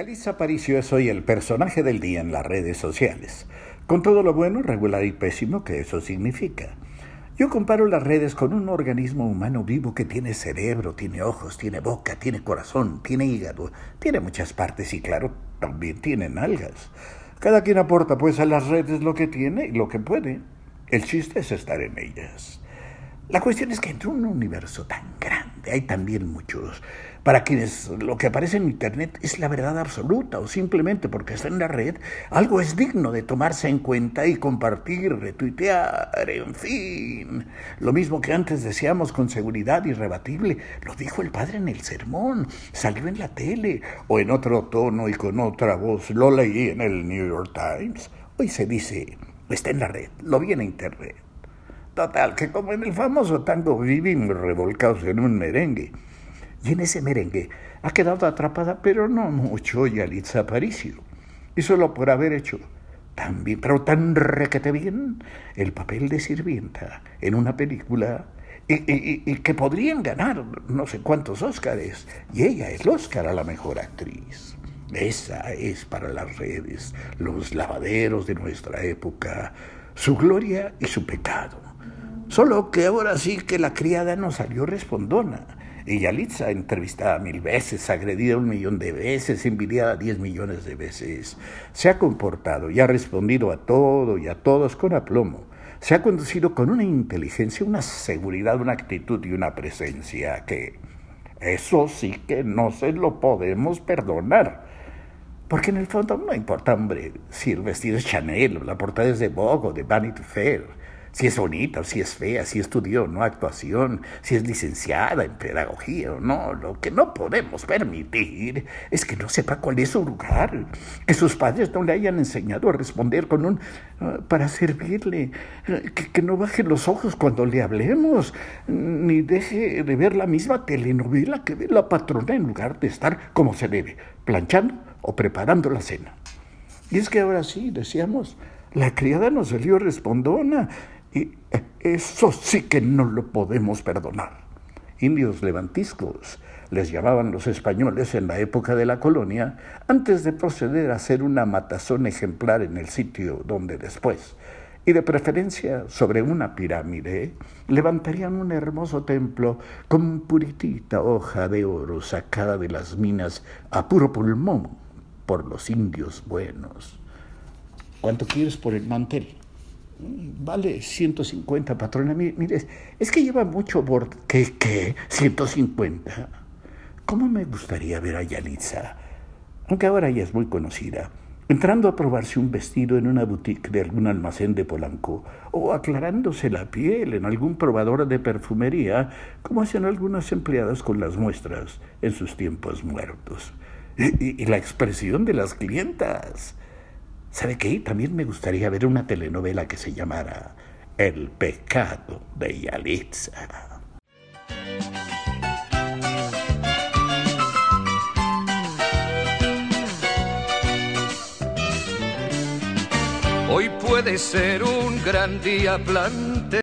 Yalitza Aparicio es hoy el personaje del día en las redes sociales, con todo lo bueno, regular y pésimo que eso significa. Yo comparo las redes con un organismo humano vivo que tiene cerebro, tiene ojos, tiene boca, tiene corazón, tiene hígado, tiene muchas partes y claro, también tiene nalgas. Cada quien aporta pues a las redes lo que tiene y lo que puede. El chiste es estar en ellas. La cuestión es que entre un universo tan grande hay también muchos para quienes lo que aparece en Internet es la verdad absoluta o simplemente porque está en la red, algo es digno de tomarse en cuenta y compartir, retuitear, en fin. Lo mismo que antes decíamos con seguridad irrebatible, lo dijo el padre en el sermón, salió en la tele o en otro tono y con otra voz, lo leí en el New York Times. Hoy se dice, está en la red, lo vi en Internet. Total, que como en el famoso tango vivimos revolcados en un merengue. Y en ese merengue ha quedado atrapada, pero no mucho, Yalitza Aparicio. Y solo por haber hecho tan bien, pero tan requete bien, el papel de sirvienta en una película y, que podrían ganar no sé cuántos Óscares. Y ella es el Óscar a la mejor actriz. Esa es para las redes, los lavaderos de nuestra época, su gloria y su pecado. Solo que ahora sí que la criada no salió respondona y Yalitza, entrevistada mil veces, agredida un millón de veces, envidiada diez millones de veces, se ha comportado y ha respondido a todo y a todos con aplomo. Se ha conducido con una inteligencia, una seguridad, una actitud y una presencia que eso sí que no se lo podemos perdonar. Porque en el fondo no importa, hombre, si el vestido es Chanel, la portada es de Vogue o de Vanity Fair si es bonita o si es fea, si estudió o no actuación, si es licenciada en pedagogía o no. Lo que no podemos permitir es que no sepa cuál es su lugar, que sus padres no le hayan enseñado a responder con un ah, para servirle, que, que no baje los ojos cuando le hablemos, ni deje de ver la misma telenovela que ve la patrona en lugar de estar como se debe, planchando o preparando la cena. Y es que ahora sí, decíamos, la criada nos salió respondona y eso sí que no lo podemos perdonar. Indios levantiscos les llamaban los españoles en la época de la colonia, antes de proceder a hacer una matazón ejemplar en el sitio donde después, y de preferencia sobre una pirámide, levantarían un hermoso templo con puritita hoja de oro sacada de las minas a puro pulmón por los indios buenos. ¿Cuánto quieres por el mantel? Vale 150, patrona. Mire, es que lleva mucho borde. ¿Qué, qué? ¿150? ¿Cómo me gustaría ver a Yalitza? Aunque ahora ella es muy conocida. Entrando a probarse un vestido en una boutique de algún almacén de Polanco, o aclarándose la piel en algún probador de perfumería, como hacían algunas empleadas con las muestras en sus tiempos muertos. y la expresión de las clientas. ¿Sabe qué? También me gustaría ver una telenovela que se llamara El pecado de Yalitza. Hoy puede ser un gran día plante